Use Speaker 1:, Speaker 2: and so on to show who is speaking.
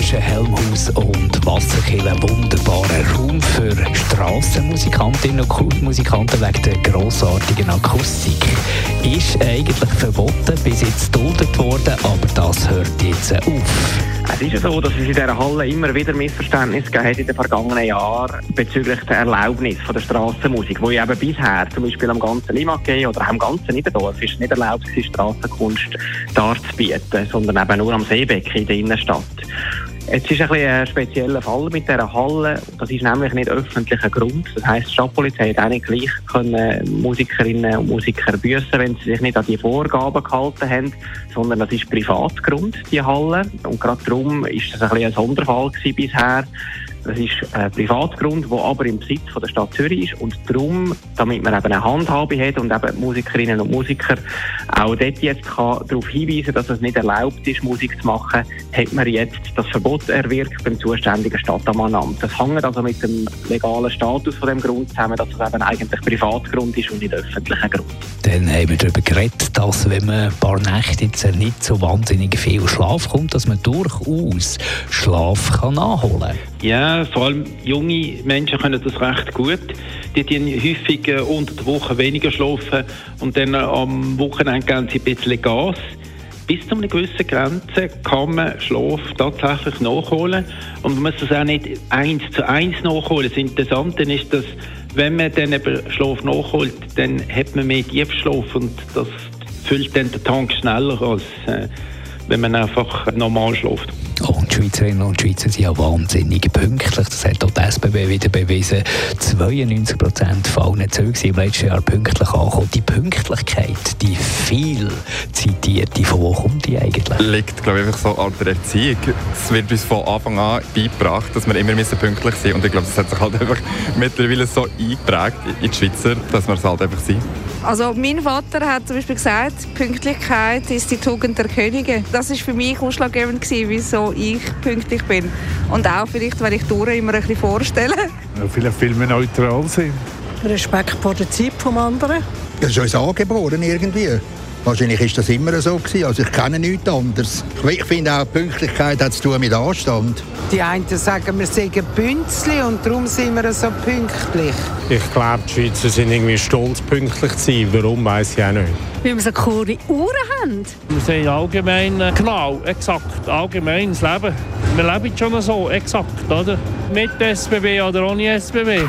Speaker 1: zwischen Helmhaus und Wasserkille ein wunderbarer Raum für Strassenmusikantinnen und Kultmusikanten wegen der grossartigen Akustik. Ist eigentlich verboten, bis jetzt geduldet worden, aber das hört jetzt auf.
Speaker 2: Es ist ja so, dass es in dieser Halle immer wieder Missverständnisse gegeben in den vergangenen Jahren bezüglich der Erlaubnis von der Strassenmusik, wo eben bisher zum Beispiel am ganzen Limagé oder auch am ganzen Niederdorf ist nicht erlaubt Strassenkunst darzubieten, sondern eben nur am Seebecken in der Innenstadt. Jetzt ist ein, bisschen ein spezieller Fall mit dieser Halle. Das ist nämlich nicht öffentlicher Grund. Das heisst, die Stadtpolizei hat auch nicht gleich können Musikerinnen und Musiker büßen, wenn sie sich nicht an die Vorgaben gehalten haben, sondern das ist Privatgrund, die Halle. Und gerade darum ist das ein, bisschen ein Sonderfall bisher. Das ist ein Privatgrund, der aber im Besitz von der Stadt Zürich ist und darum, damit man eben eine Handhabe hat und eben Musikerinnen und Musiker auch dort jetzt kann darauf hinweisen dass es nicht erlaubt ist, Musik zu machen, hat man jetzt das Verbot erwirkt beim zuständigen Stadtammannamt. Das hängt also mit dem legalen Status von dem Grund zusammen, dass es eben eigentlich Privatgrund ist und nicht öffentlicher Grund.
Speaker 1: Dann haben wir darüber geredet, dass wenn man ein paar Nächte jetzt nicht so wahnsinnig viel Schlaf kommt, dass man durchaus Schlaf kann nachholen kann.
Speaker 3: Ja, vor allem junge Menschen können das recht gut. Die tun häufig äh, unter der Woche weniger schlafen und dann äh, am Wochenende geben sie ein bisschen Gas. Bis zu einer gewissen Grenze kann man Schlaf tatsächlich nachholen und man muss das auch nicht eins zu eins nachholen. Das Interessante ist, dass wenn man dann Schlaf nachholt, dann hat man mehr Tiefschlaf und das füllt dann den Tank schneller als äh, wenn man einfach normal schläft.
Speaker 1: Und die Schweizerinnen und Schweizer sind ja wahnsinnig pünktlich. Das hat auch die SBB wieder bewiesen. 92 Prozent von allen Zügen sind im letzten Jahr pünktlich angekommen. Die Pünktlichkeit, die viel zitierte, von wo kommt die eigentlich?
Speaker 4: Liegt, glaube ich, einfach so an der Erziehung. Es wird uns von Anfang an beigebracht, dass wir immer pünktlich sein müssen. Und ich glaube, das hat sich halt einfach mittlerweile so eingeprägt in die Schweizer, dass wir es halt einfach sind.
Speaker 5: Also mein Vater hat zum Beispiel gesagt, Pünktlichkeit ist die Tugend der Könige. Das ist für mich ausschlaggebend gewesen, wieso ich pünktlich bin. Und auch vielleicht, wenn ich Touren immer ein bisschen vorstelle.
Speaker 6: Ja, vielleicht viel mehr neutral sind.
Speaker 7: Respekt vor der Zeit vom anderen.
Speaker 8: Das ist uns angeboren irgendwie. Wahrscheinlich ist das immer so gewesen. Also ich kenne nichts anderes. Ich finde auch Pünktlichkeit hat zu tun mit Anstand.
Speaker 7: Die einen sagen, wir seien Bünzli und darum sind wir so pünktlich.
Speaker 6: Ich glaube, die Schweizer sind irgendwie stolz, pünktlich zu sein. Warum, weiß ich auch nicht.
Speaker 9: Weil wir so coole Uhren haben.
Speaker 10: Wir sind allgemein äh, genau, exakt, allgemein das Leben. Wir leben schon so, exakt, oder? Mit SBB oder ohne SBB.